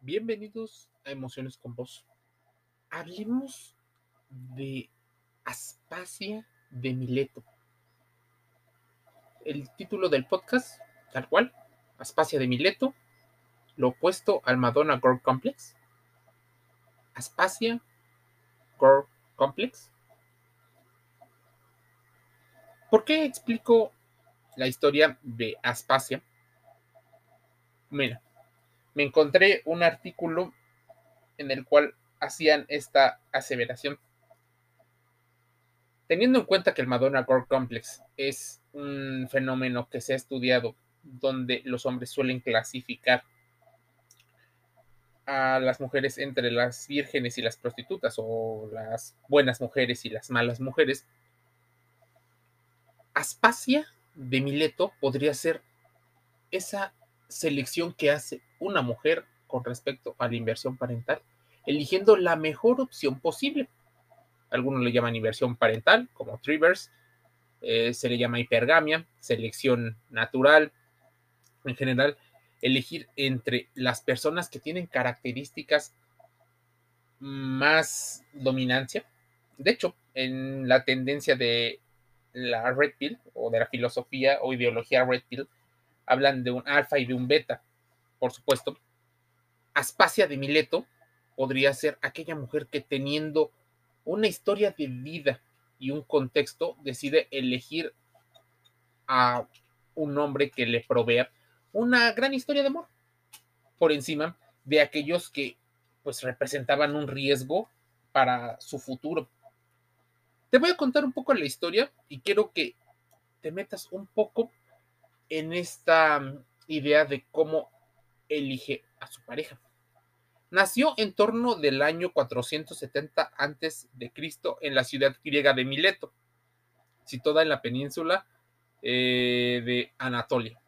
Bienvenidos a Emociones con Vos. Hablemos de Aspasia de Mileto. El título del podcast, tal cual, Aspasia de Mileto, lo opuesto al Madonna Girl Complex. Aspasia Girl Complex. ¿Por qué explico la historia de Aspasia? Mira, me encontré un artículo en el cual hacían esta aseveración. Teniendo en cuenta que el Madonna Girl Complex es un fenómeno que se ha estudiado donde los hombres suelen clasificar a las mujeres entre las vírgenes y las prostitutas o las buenas mujeres y las malas mujeres, Aspasia de Mileto podría ser esa selección que hace una mujer con respecto a la inversión parental, eligiendo la mejor opción posible. Algunos le llaman inversión parental, como Trivers, eh, se le llama hipergamia, selección natural. En general, elegir entre las personas que tienen características más dominancia. De hecho, en la tendencia de la Red Pill o de la filosofía o ideología Red Pill, hablan de un alfa y de un beta, por supuesto. Aspasia de Mileto podría ser aquella mujer que teniendo una historia de vida y un contexto decide elegir a un hombre que le provea una gran historia de amor por encima de aquellos que pues representaban un riesgo para su futuro. Te voy a contar un poco la historia y quiero que te metas un poco en esta mm, idea de cómo elige a su pareja. Nació en torno del año 470 antes de Cristo en la ciudad griega de Mileto, situada en la península eh, de Anatolia.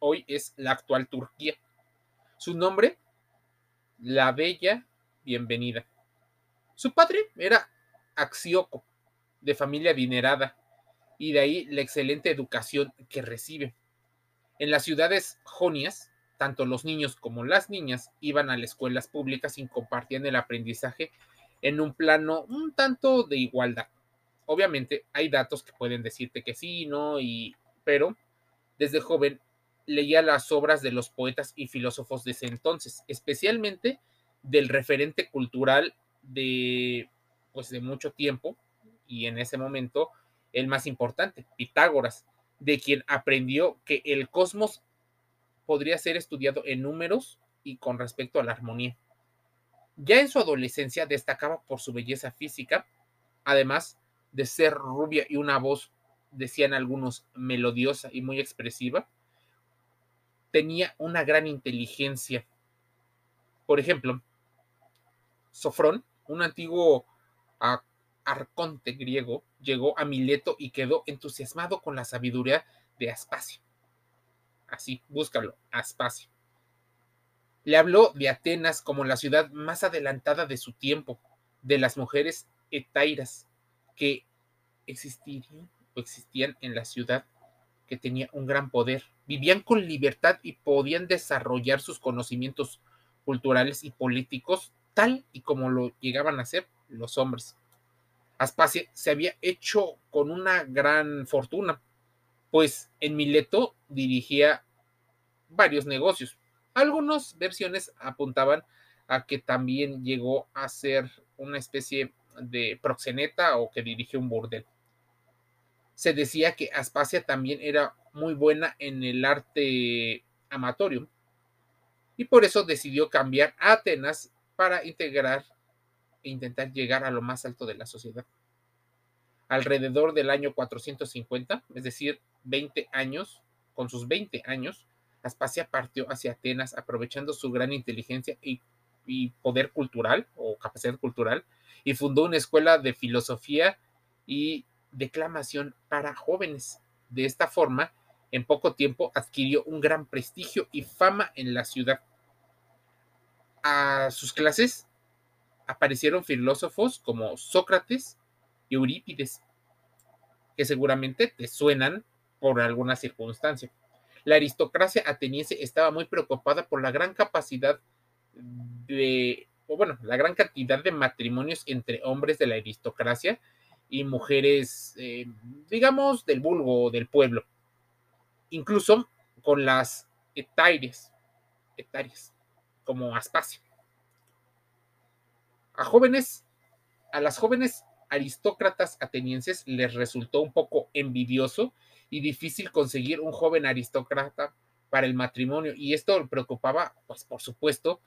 Hoy es la actual Turquía. Su nombre, la Bella Bienvenida. Su padre era Axioco, de familia adinerada, y de ahí la excelente educación que recibe. En las ciudades jonias, tanto los niños como las niñas iban a las escuelas públicas y compartían el aprendizaje en un plano un tanto de igualdad. Obviamente hay datos que pueden decirte que sí, no, y pero desde joven leía las obras de los poetas y filósofos de ese entonces, especialmente del referente cultural de pues de mucho tiempo y en ese momento el más importante, Pitágoras, de quien aprendió que el cosmos podría ser estudiado en números y con respecto a la armonía. Ya en su adolescencia destacaba por su belleza física, además de ser rubia y una voz, decían algunos, melodiosa y muy expresiva, tenía una gran inteligencia. Por ejemplo, Sofrón, un antiguo arconte griego, llegó a Mileto y quedó entusiasmado con la sabiduría de Aspasia. Así, búscalo, Aspasia. Le habló de Atenas como la ciudad más adelantada de su tiempo, de las mujeres etairas que existirían o existían en la ciudad, que tenía un gran poder. Vivían con libertad y podían desarrollar sus conocimientos culturales y políticos tal y como lo llegaban a hacer los hombres. Aspasia se había hecho con una gran fortuna, pues en Mileto dirigía varios negocios. Algunas versiones apuntaban a que también llegó a ser una especie de proxeneta o que dirigió un burdel. Se decía que Aspasia también era muy buena en el arte amatorium y por eso decidió cambiar a Atenas para integrar intentar llegar a lo más alto de la sociedad. Alrededor del año 450, es decir, 20 años, con sus 20 años, Aspasia partió hacia Atenas aprovechando su gran inteligencia y poder cultural o capacidad cultural y fundó una escuela de filosofía y declamación para jóvenes. De esta forma, en poco tiempo adquirió un gran prestigio y fama en la ciudad. A sus clases aparecieron filósofos como Sócrates y Eurípides, que seguramente te suenan por alguna circunstancia. La aristocracia ateniense estaba muy preocupada por la gran capacidad de, o bueno, la gran cantidad de matrimonios entre hombres de la aristocracia y mujeres, eh, digamos, del vulgo, del pueblo. Incluso con las etaires, etarias, como Aspasia. A jóvenes, a las jóvenes aristócratas atenienses les resultó un poco envidioso y difícil conseguir un joven aristócrata para el matrimonio y esto preocupaba, pues por supuesto,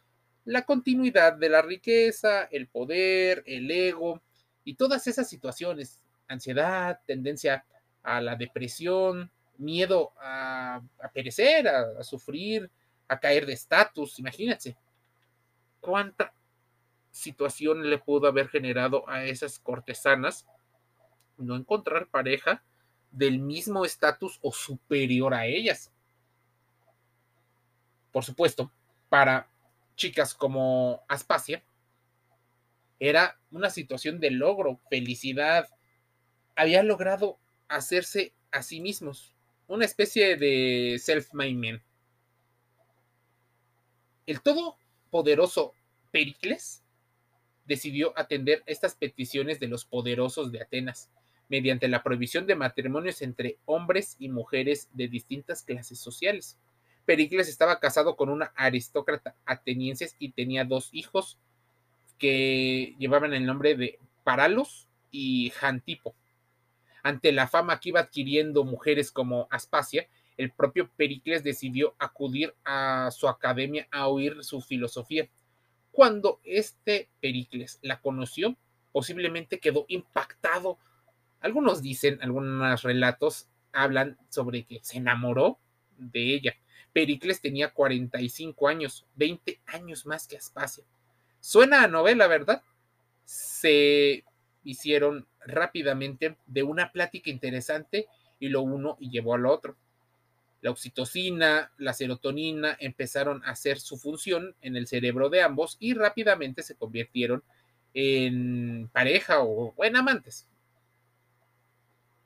la continuidad de la riqueza, el poder, el ego y todas esas situaciones, ansiedad, tendencia a la depresión, miedo a, perecer, a, a sufrir, a caer de estatus, imagínense. Cuánta situación le pudo haber generado a esas cortesanas no encontrar pareja del mismo estatus o superior a ellas. Por supuesto, para chicas como Aspasia, era una situación de logro, felicidad. Había logrado hacerse a sí mismos, una especie de self-made man. El todopoderoso Pericles decidió atender estas peticiones de los poderosos de Atenas mediante la prohibición de matrimonios entre hombres y mujeres de distintas clases sociales. Pericles estaba casado con una aristócrata ateniense y tenía dos hijos que llevaban el nombre de Paralos y Jantipo. Ante la fama que iba adquiriendo mujeres como Aspasia, el propio Pericles decidió acudir a su academia a oír su filosofía cuando este Pericles la conoció, posiblemente quedó impactado. Algunos dicen, algunos relatos hablan sobre que se enamoró de ella. Pericles tenía 45 años, 20 años más que Aspasia. Suena a novela, ¿verdad? Se hicieron rápidamente de una plática interesante y lo uno llevó al otro la oxitocina, la serotonina empezaron a hacer su función en el cerebro de ambos y rápidamente se convirtieron en pareja o en amantes.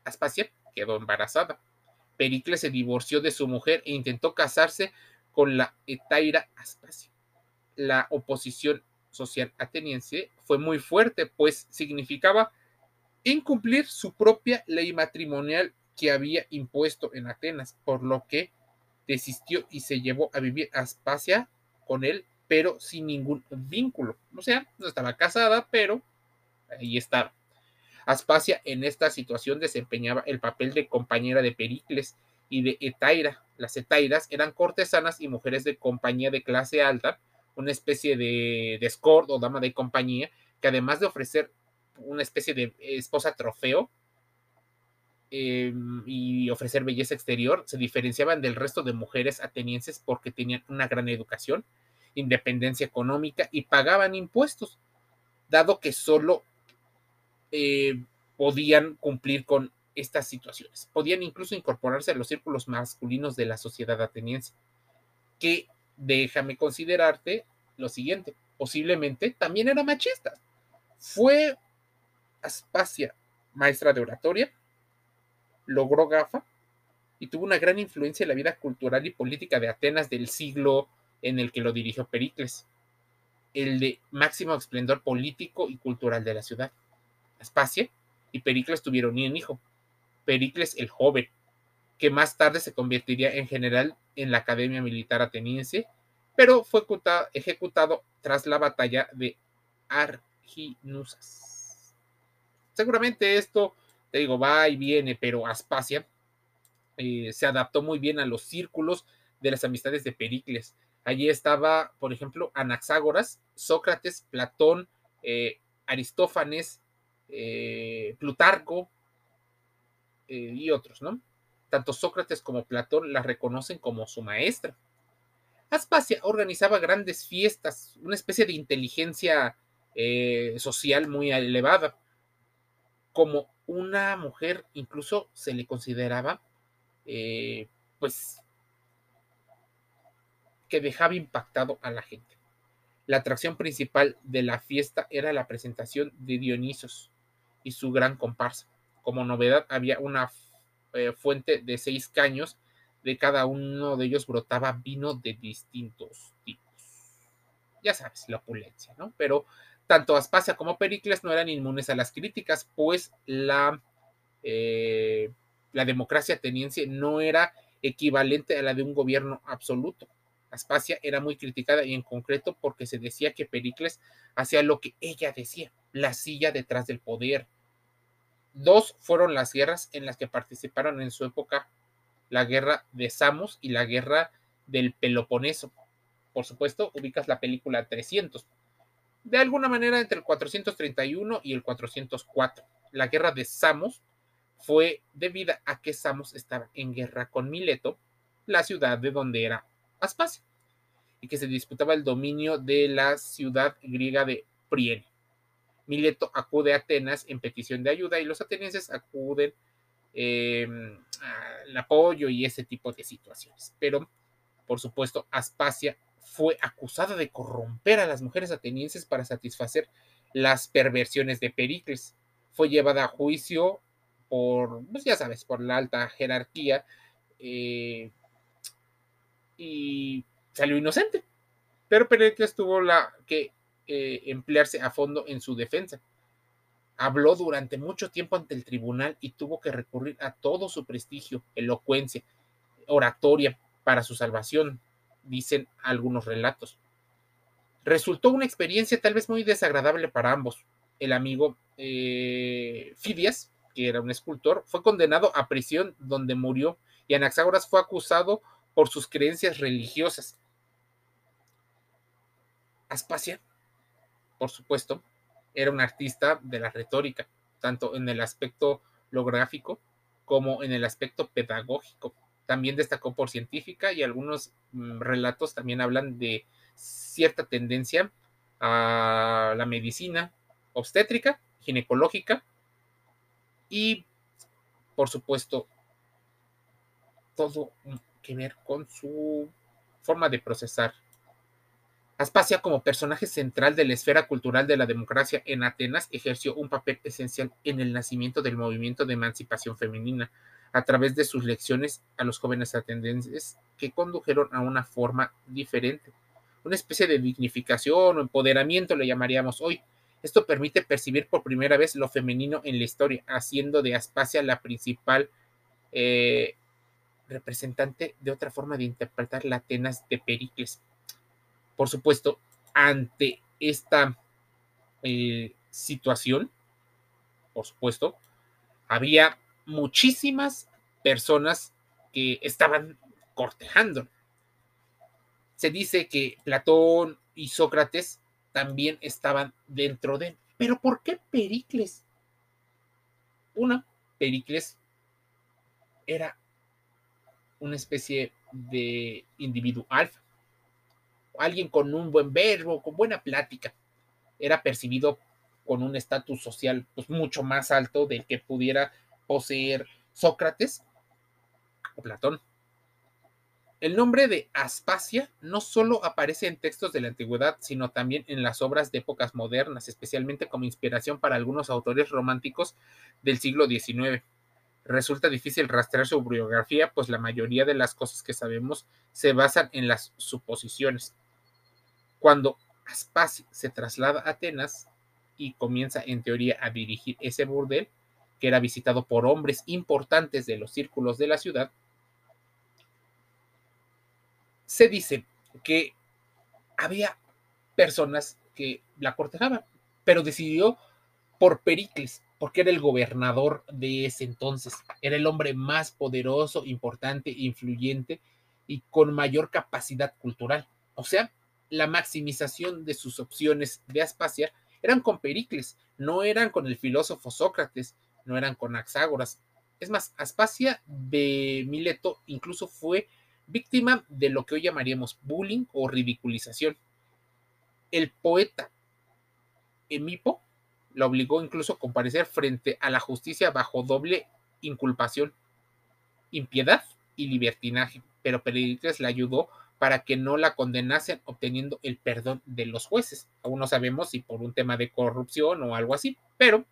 Aspasia quedó embarazada. Pericles se divorció de su mujer e intentó casarse con la Etaira Aspasia. La oposición social ateniense fue muy fuerte, pues significaba incumplir su propia ley matrimonial que había impuesto en Atenas, por lo que desistió y se llevó a vivir a Aspasia con él, pero sin ningún vínculo. O sea, no estaba casada, pero ahí estaba. Aspasia en esta situación desempeñaba el papel de compañera de Pericles y de Etaira. Las Etairas eran cortesanas y mujeres de compañía de clase alta, una especie de, de o dama de compañía, que además de ofrecer una especie de esposa trofeo, Em, y ofrecer belleza exterior, se diferenciaban del resto de mujeres atenienses porque tenían una gran educación, independencia económica y pagaban impuestos, dado que solo eh, podían cumplir con estas situaciones. Podían incluso incorporarse a los círculos masculinos de la sociedad ateniense, que déjame considerarte lo siguiente, posiblemente también era machista. Fue Aspasia, maestra de oratoria, logró gafa y tuvo una gran influencia en la vida cultural y política de Atenas del siglo en el que lo dirigió Pericles, el de máximo esplendor político y cultural de la ciudad. Aspasia y Pericles tuvieron un hijo, Pericles el joven, que más tarde se convertiría en general en la Academia Militar Ateniense, pero fue ejecutado tras la batalla de Arginusas. Seguramente esto te digo, va y viene, pero Aspasia eh, se adaptó muy bien a los círculos de las amistades de Pericles. Allí estaba, por ejemplo, Anaxágoras, Sócrates, Platón, eh, Aristófanes, eh, Plutarco y otros, ¿no? Tanto Sócrates como Platón la reconocen como su maestra. Aspasia organizaba grandes fiestas, una especie de inteligencia social muy elevada. Como una mujer incluso se le consideraba, eh, pues, que dejaba impactado a la gente. La atracción principal de la fiesta era la presentación de Dionisos y su gran comparsa. Como novedad había una eh, fuente de seis caños, de cada uno de ellos brotaba vino de distintos tipos. Ya sabes, la opulencia, ¿no? Pero tanto Aspasia como Pericles no eran inmunes a las críticas, pues la, eh, la democracia ateniense no era equivalente a la de un gobierno absoluto. Aspasia era muy criticada y en concreto porque se decía que Pericles hacía lo que ella decía, la silla detrás del poder. Dos fueron las guerras en las que participaron en su época la guerra de Samos y la guerra del Peloponeso. Por supuesto, ubicas la película 300. De alguna manera, entre el 431 y el 404. La guerra de Samos fue debida a que Samos estaba en guerra con Mileto, la ciudad de donde era Aspasia, y que se disputaba el dominio de la ciudad griega de Priene. Mileto acude a Atenas en petición de ayuda y los atenienses acuden eh, al apoyo y ese tipo de situaciones. Pero, por supuesto, Aspasia fue acusada de corromper a las mujeres atenienses para satisfacer las perversiones de Pericles. Fue llevada a juicio por, pues ya sabes, por la alta jerarquía eh, y salió inocente. Pero Pericles tuvo la que eh, emplearse a fondo en su defensa. Habló durante mucho tiempo ante el tribunal y tuvo que recurrir a todo su prestigio, elocuencia, oratoria para su salvación, dicen algunos relatos. Resultó una experiencia tal vez muy desagradable para ambos. El amigo eh, Fidias, que era un escultor, fue condenado a prisión donde murió y Anaxágoras fue acusado por sus creencias religiosas. Aspasia por supuesto, era un artista de la retórica, tanto en el aspecto lográfico como en el aspecto pedagógico. También destacó por científica y algunos mm, relatos también hablan de cierta tendencia a la medicina obstétrica, ginecológica y, por supuesto, todo que ver con su forma de procesar. Aspasia, como personaje central de la esfera cultural de la democracia en Atenas, ejerció un papel esencial en el nacimiento del movimiento de emancipación femenina, a través de sus lecciones a los jóvenes atenienses que condujeron a una forma diferente, una especie de dignificación o empoderamiento le llamaríamos hoy. Esto permite percibir por primera vez lo femenino en la historia, haciendo de Aspasia la principal eh, representante de otra forma de interpretar la Atenas de Pericles por supuesto, ante esta eh, situación, por supuesto, había muchísimas personas que estaban cortejando. Se dice que Platón y Sócrates también estaban dentro de él. Pero ¿por qué Pericles? Una, Pericles era una especie de individuo alfa alguien con un buen verbo, con buena plática, era percibido con un estatus social pues, mucho más alto del que pudiera poseer Sócrates o Platón. El nombre de Aspasia no solo aparece en textos de la antigüedad, sino también en las obras de épocas modernas, especialmente como inspiración para algunos autores románticos del siglo XIX. Resulta difícil rastrear su biografía, pues la mayoría de las cosas que sabemos se basan en las suposiciones. Cuando Aspasia se traslada a Atenas y comienza en teoría a dirigir ese burdel, que era visitado por hombres importantes de los círculos de la ciudad, se dice que había personas que la cortejaban, pero decidió por Pericles, porque era el gobernador de ese entonces, era el hombre más poderoso, importante, influyente y con mayor capacidad cultural. O sea, la maximización de sus opciones de Aspasia eran con Pericles, no eran con el filósofo Sócrates, no eran con Axágoras. Es más, Aspasia de Mileto incluso fue víctima de lo que hoy llamaríamos bullying o ridiculización. El poeta Emipo la obligó incluso a comparecer frente a la justicia bajo doble inculpación, impiedad y libertinaje, pero Pericles la ayudó para que no la condenasen obteniendo el perdón de los jueces. Aún no sabemos si por un tema de corrupción o algo así, pero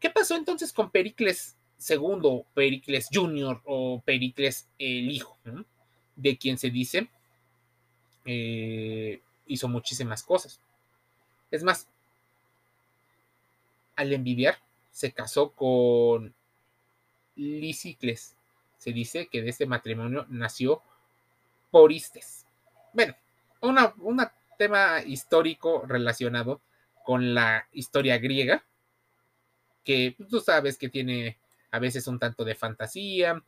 ¿qué pasó entonces con Pericles II, Pericles Junior o Pericles el hijo? De quien se dice, eh, hizo muchísimas cosas. Es más, al envidiar, se casó con Lisicles. Se dice que de este matrimonio nació Poristes. Bueno, un tema histórico relacionado con la historia griega, que pues, tú sabes que tiene a veces un tanto de fantasía,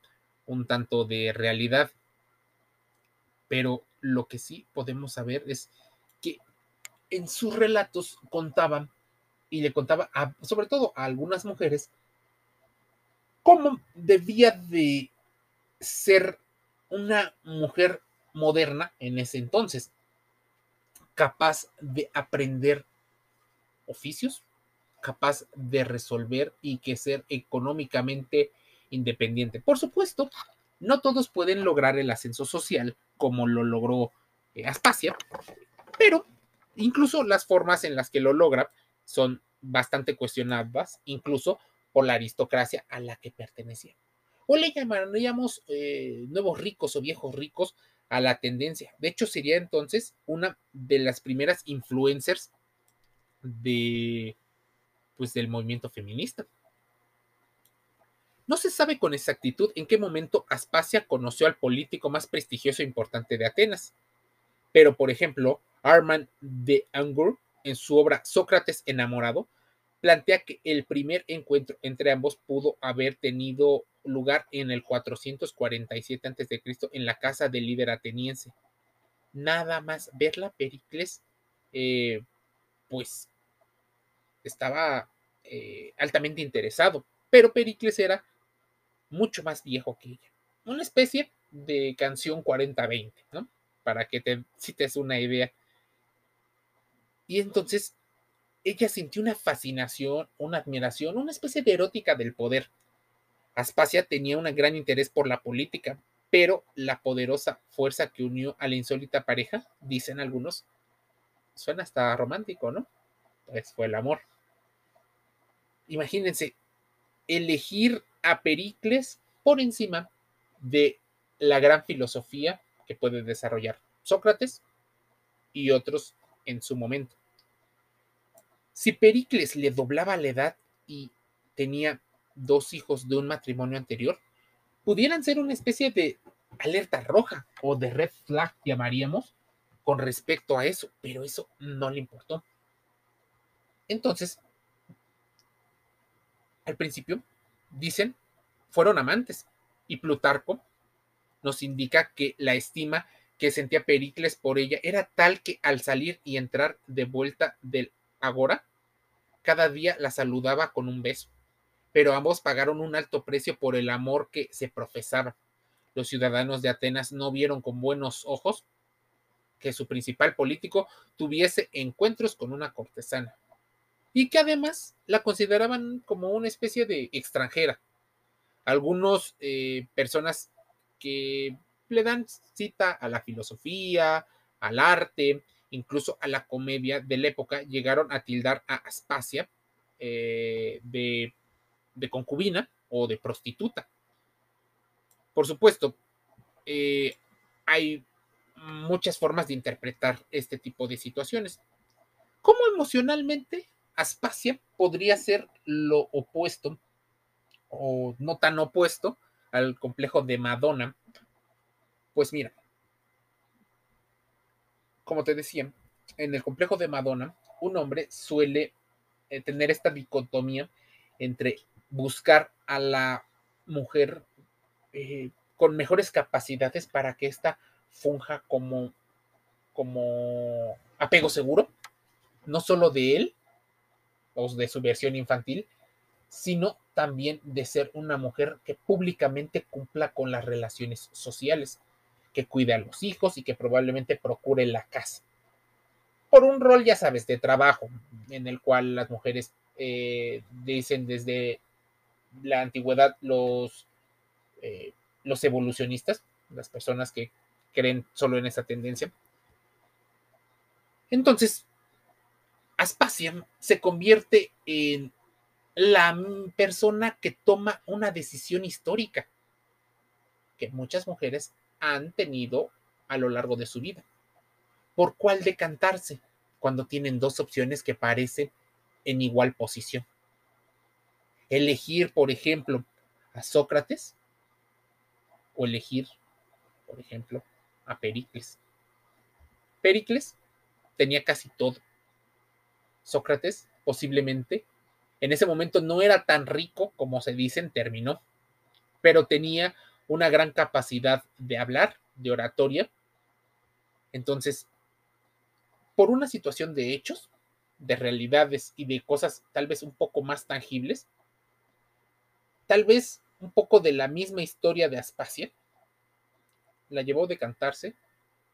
un tanto de realidad, pero lo que sí podemos saber es que en sus relatos contaban y le contaba sobre todo a algunas mujeres cómo debía de ser una mujer moderna en ese entonces, capaz de aprender oficios, capaz de resolver y que ser económicamente independiente. Por supuesto, no todos pueden lograr el ascenso social como lo logró eh, Aspasia, pero incluso las formas en las que lo logra son bastante cuestionadas, incluso por la aristocracia a la que pertenecía. O le llamaríamos eh, nuevos ricos o viejos ricos a la tendencia. De hecho, sería entonces una de las primeras influencers de, pues, del movimiento feminista. No se sabe con exactitud en qué momento Aspasia conoció al político más prestigioso e importante de Atenas. Pero, por ejemplo, Armand de Angour, en su obra Sócrates enamorado, plantea que el primer encuentro entre ambos pudo haber tenido lugar en el 447 a.C. en la casa del líder ateniense. Nada más verla, Pericles, eh, pues estaba eh, altamente interesado, pero Pericles era mucho más viejo que ella. Una especie de canción 40-20, ¿no? Para que te cites una idea. Y entonces ella sintió una fascinación, una admiración, una especie de erótica del poder. Aspasia tenía un gran interés por la política, pero la poderosa fuerza que unió a la insólita pareja, dicen algunos, suena hasta romántico, ¿no? Pues fue el amor. Imagínense, elegir a Pericles por encima de la gran filosofía que puede desarrollar Sócrates y otros en su momento. Si Pericles le doblaba la edad y tenía dos hijos de un matrimonio anterior, pudieran ser una especie de alerta roja o de red flag, llamaríamos, con respecto a eso, pero eso no le importó. Entonces, al principio, dicen, fueron amantes, y Plutarco nos indica que la estima que sentía Pericles por ella era tal que al salir y entrar de vuelta del agora, cada día la saludaba con un beso, pero ambos pagaron un alto precio por el amor que se profesaba. Los ciudadanos de Atenas no vieron con buenos ojos que su principal político tuviese encuentros con una cortesana y que además la consideraban como una especie de extranjera. Algunos eh, personas que le dan cita a la filosofía, al arte, incluso a la comedia de la época, llegaron a tildar a Aspasia eh, de, concubina o de prostituta. Por supuesto, eh, hay muchas formas de interpretar este tipo de situaciones. ¿Cómo emocionalmente Aspasia podría ser lo opuesto o no tan opuesto al complejo de Madonna? Pues mira, como te decía, en el complejo de Madonna, un hombre suele eh, tener esta dicotomía entre buscar a la mujer eh, con mejores capacidades para que ésta funja como, como apego seguro, no solo de él o de su versión infantil, sino también de ser una mujer que públicamente cumpla con las relaciones sociales que cuide a los hijos y que probablemente procure la casa. Por un rol, ya sabes, de trabajo, en el cual las mujeres eh, dicen desde la antigüedad los, eh, los evolucionistas, las personas que creen solo en esa tendencia. Entonces, Aspasia se convierte en la persona que toma una decisión histórica que muchas mujeres han tenido a lo largo de su vida. ¿por cuál decantarse cuando tienen dos opciones que parecen en igual posición? Elegir, por ejemplo, a Sócrates o elegir, por ejemplo, a Pericles. Pericles tenía casi todo. Sócrates posiblemente en ese momento no era tan rico como se dice en término, pero tenía una gran capacidad de hablar, de oratoria. Entonces, por una situación de hechos, de realidades y de cosas tal vez un poco más tangibles, tal vez un poco de la misma historia de Aspasia, la llevó a decantarse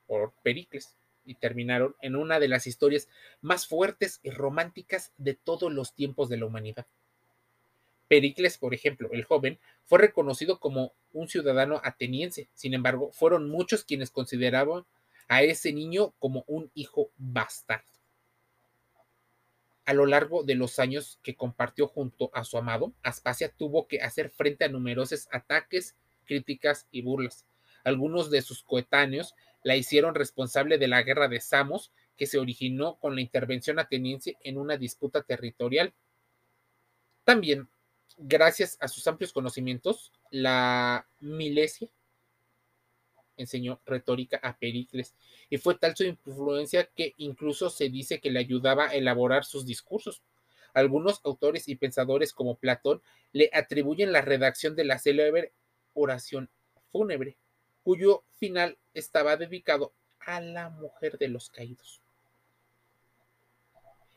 por Pericles y terminaron en una de las historias más fuertes y románticas de todos los tiempos de la humanidad. Pericles, por ejemplo, el joven, fue reconocido como un ciudadano ateniense. Sin embargo, fueron muchos quienes consideraban a ese niño como un hijo bastardo. A lo largo de los años que compartió junto a su amado, Aspasia tuvo que hacer frente a numerosos ataques, críticas y burlas. Algunos de sus coetáneos la hicieron responsable de la guerra de Samos, que se originó con la intervención ateniense en una disputa territorial. También, gracias a sus amplios conocimientos, la Milesia enseñó retórica a Pericles y fue tal su influencia que incluso se dice que le ayudaba a elaborar sus discursos. Algunos autores y pensadores como Platón le atribuyen la redacción de la célebre oración fúnebre, cuyo final estaba dedicado a la mujer de los caídos.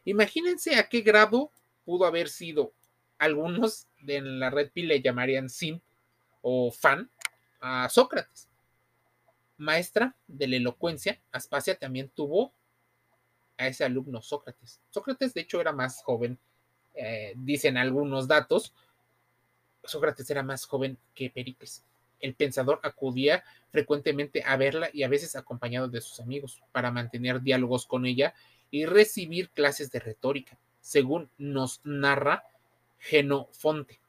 Imagínense a qué grado pudo haber sido. Algunos de la red pi le llamarían sim o fan a Sócrates. Maestra de la elocuencia, Aspasia también tuvo a ese alumno Sócrates. Sócrates, de hecho, era más joven, eh, dicen algunos datos. Sócrates era más joven que Pericles el pensador acudía frecuentemente a verla y a veces acompañado de sus amigos para mantener diálogos con ella y recibir clases de retórica, según nos narra Genofonte.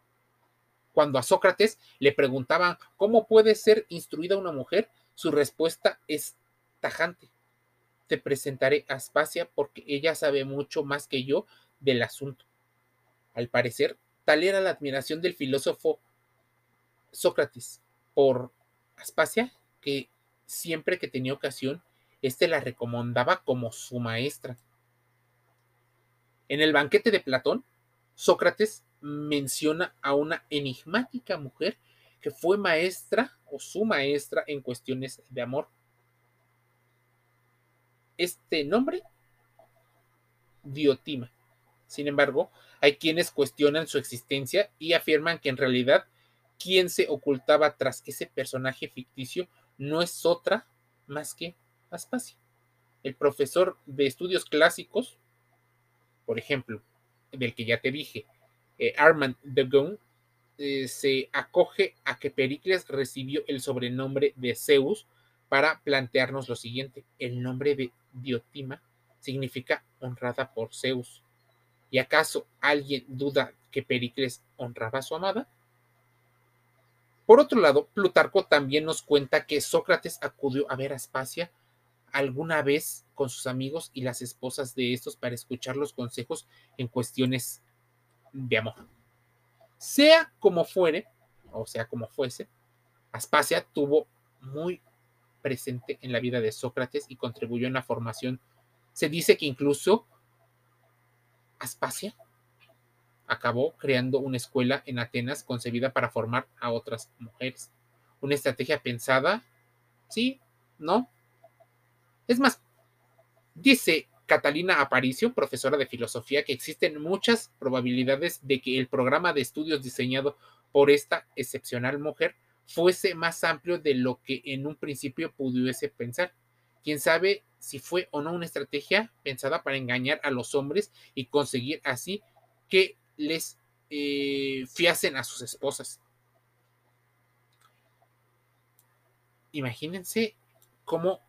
Cuando a Sócrates le preguntaban cómo puede ser instruida una mujer, su respuesta es tajante. Te presentaré a Aspasia porque ella sabe mucho más que yo del asunto. Al parecer, tal era la admiración del filósofo Sócrates por Aspasia, que siempre que tenía ocasión, éste la recomendaba como su maestra. En el banquete de Platón, Sócrates menciona a una enigmática mujer que fue maestra o su maestra en cuestiones de amor. Este nombre, Diotima. Sin embargo, hay quienes cuestionan su existencia y afirman que en realidad quien se ocultaba tras ese personaje ficticio no es otra más que Aspasia. El profesor de estudios clásicos, por ejemplo, del que ya te dije, eh, Armand de Gaulle, eh, se acoge a que Pericles recibió el sobrenombre de Zeus para plantearnos lo siguiente. El nombre de Diotima significa honrada por Zeus. ¿Y acaso alguien duda que Pericles honraba a su amada? Por otro lado, Plutarco también nos cuenta que Sócrates acudió a ver a Aspasia alguna vez con sus amigos y las esposas de estos para escuchar los consejos en cuestiones de amor. Sea como fuere, o sea como fuese, Aspasia tuvo muy presente en la vida de Sócrates y contribuyó en la formación. Se dice que incluso Aspasia acabó creando una escuela en Atenas concebida para formar a otras mujeres. Una estrategia pensada, sí, no. Es más, dice Catalina Aparicio, profesora de filosofía, que existen muchas probabilidades de que el programa de estudios diseñado por esta excepcional mujer fuese más amplio de lo que en un principio pudiese pensar. Quién sabe si fue o no una estrategia pensada para engañar a los hombres y conseguir así que les eh, fiasen a sus esposas. Imagínense cómo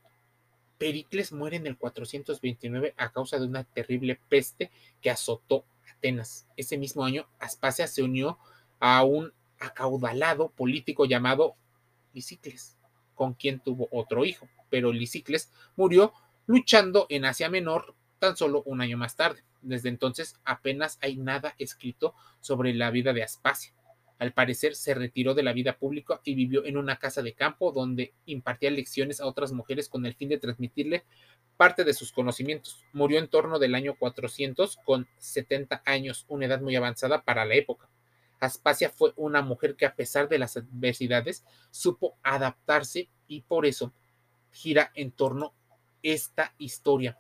Pericles muere en el 429 a causa de una terrible peste que azotó Atenas. Ese mismo año, Aspasia se unió a un acaudalado político llamado Lisicles, con quien tuvo otro hijo, pero Lisicles murió luchando en Asia Menor tan solo un año más tarde. Desde entonces apenas hay nada escrito sobre la vida de Aspasia. Al parecer se retiró de la vida pública y vivió en una casa de campo donde impartía lecciones a otras mujeres con el fin de transmitirle parte de sus conocimientos. Murió en torno del año 400 con 70 años, una edad muy avanzada para la época. Aspasia fue una mujer que a pesar de las adversidades supo adaptarse y por eso gira en torno esta historia,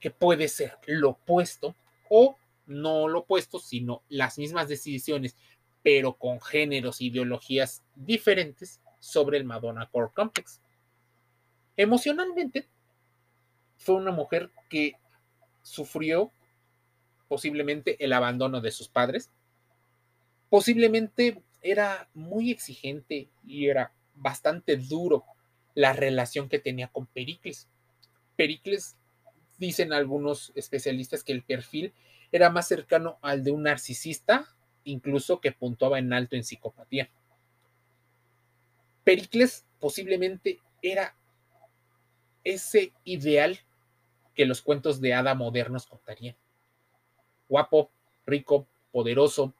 que puede ser lo opuesto o no lo opuesto, sino las mismas decisiones pero con géneros e ideologías diferentes sobre el Madonna Core Complex. Emocionalmente, fue una mujer que sufrió posiblemente el abandono de sus padres, posiblemente era muy exigente y era bastante duro la relación que tenía con Pericles. Pericles, dicen algunos especialistas que el perfil era más cercano al de un narcisista incluso que puntuaba en alto en psicopatía. Pericles posiblemente era ese ideal que los cuentos de hada modernos contarían. Guapo, rico, poderoso,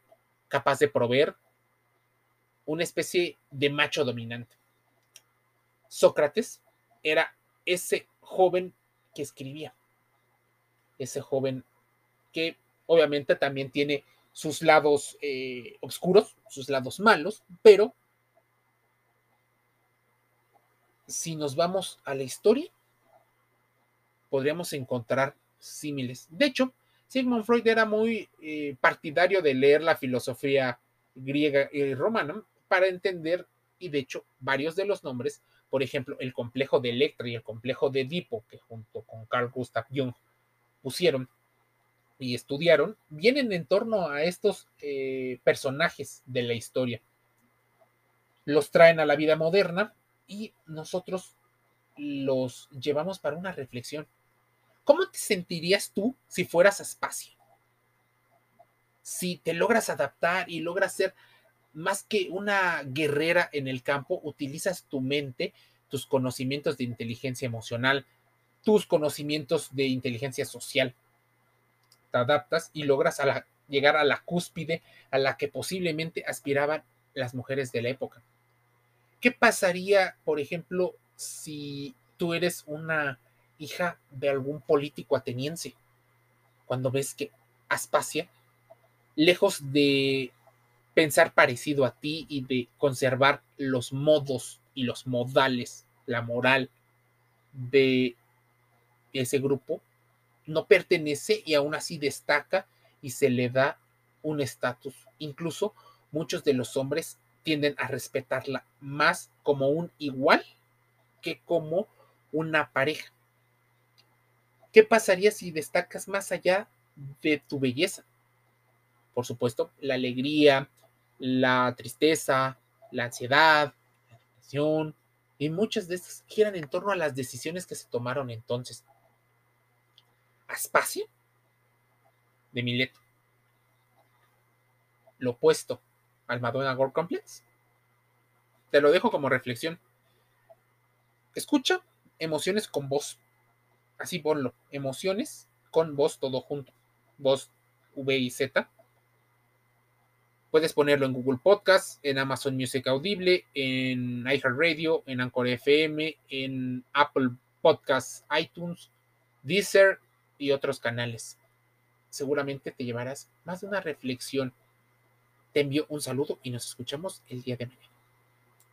capaz de proveer, una especie de macho dominante. Sócrates era ese joven que escribía, ese joven que obviamente también tiene sus lados eh, oscuros, sus lados malos, pero si nos vamos a la historia, podríamos encontrar símiles. De hecho, Sigmund Freud era muy eh, partidario de leer la filosofía griega y romana para entender, y de hecho, varios de los nombres, por ejemplo, el complejo de Electra y el complejo de Edipo, que junto con Carl Gustav Jung pusieron, y estudiaron vienen en torno a estos eh, personajes de la historia. Los traen a la vida moderna y nosotros los llevamos para una reflexión. ¿Cómo te sentirías tú si fueras Aspasia? Si te logras adaptar y logras ser más que una guerrera en el campo, utilizas tu mente, tus conocimientos de inteligencia emocional, tus conocimientos de inteligencia social, te adaptas y logras llegar a la cúspide a la que posiblemente aspiraban las mujeres de la época. ¿Qué pasaría, por ejemplo, si tú eres una hija de algún político ateniense? Cuando ves que Aspasia, lejos de pensar parecido a ti y de conservar los modos y los modales, la moral de ese grupo, no pertenece y aún así destaca y se le da un estatus. Incluso muchos de los hombres tienden a respetarla más como un igual que como una pareja. ¿Qué pasaría si destacas más allá de tu belleza? Por supuesto, la alegría, la tristeza, la ansiedad, la depresión, y muchas de estas giran en torno a las decisiones que se tomaron entonces. Aspasia de Mileto. Lo opuesto al Madonna Gore Complex. Te lo dejo como reflexión. Escucha emociones con voz. Así ponlo. Emociones con voz todo junto. Voz V y Z. Puedes ponerlo en Google Podcast, en Amazon Music Audible, en iHeartRadio, en Anchor FM, en Apple Podcasts, iTunes, Deezer y otros canales. Seguramente te llevarás más de una reflexión. Te envío un saludo y nos escuchamos el día de mañana.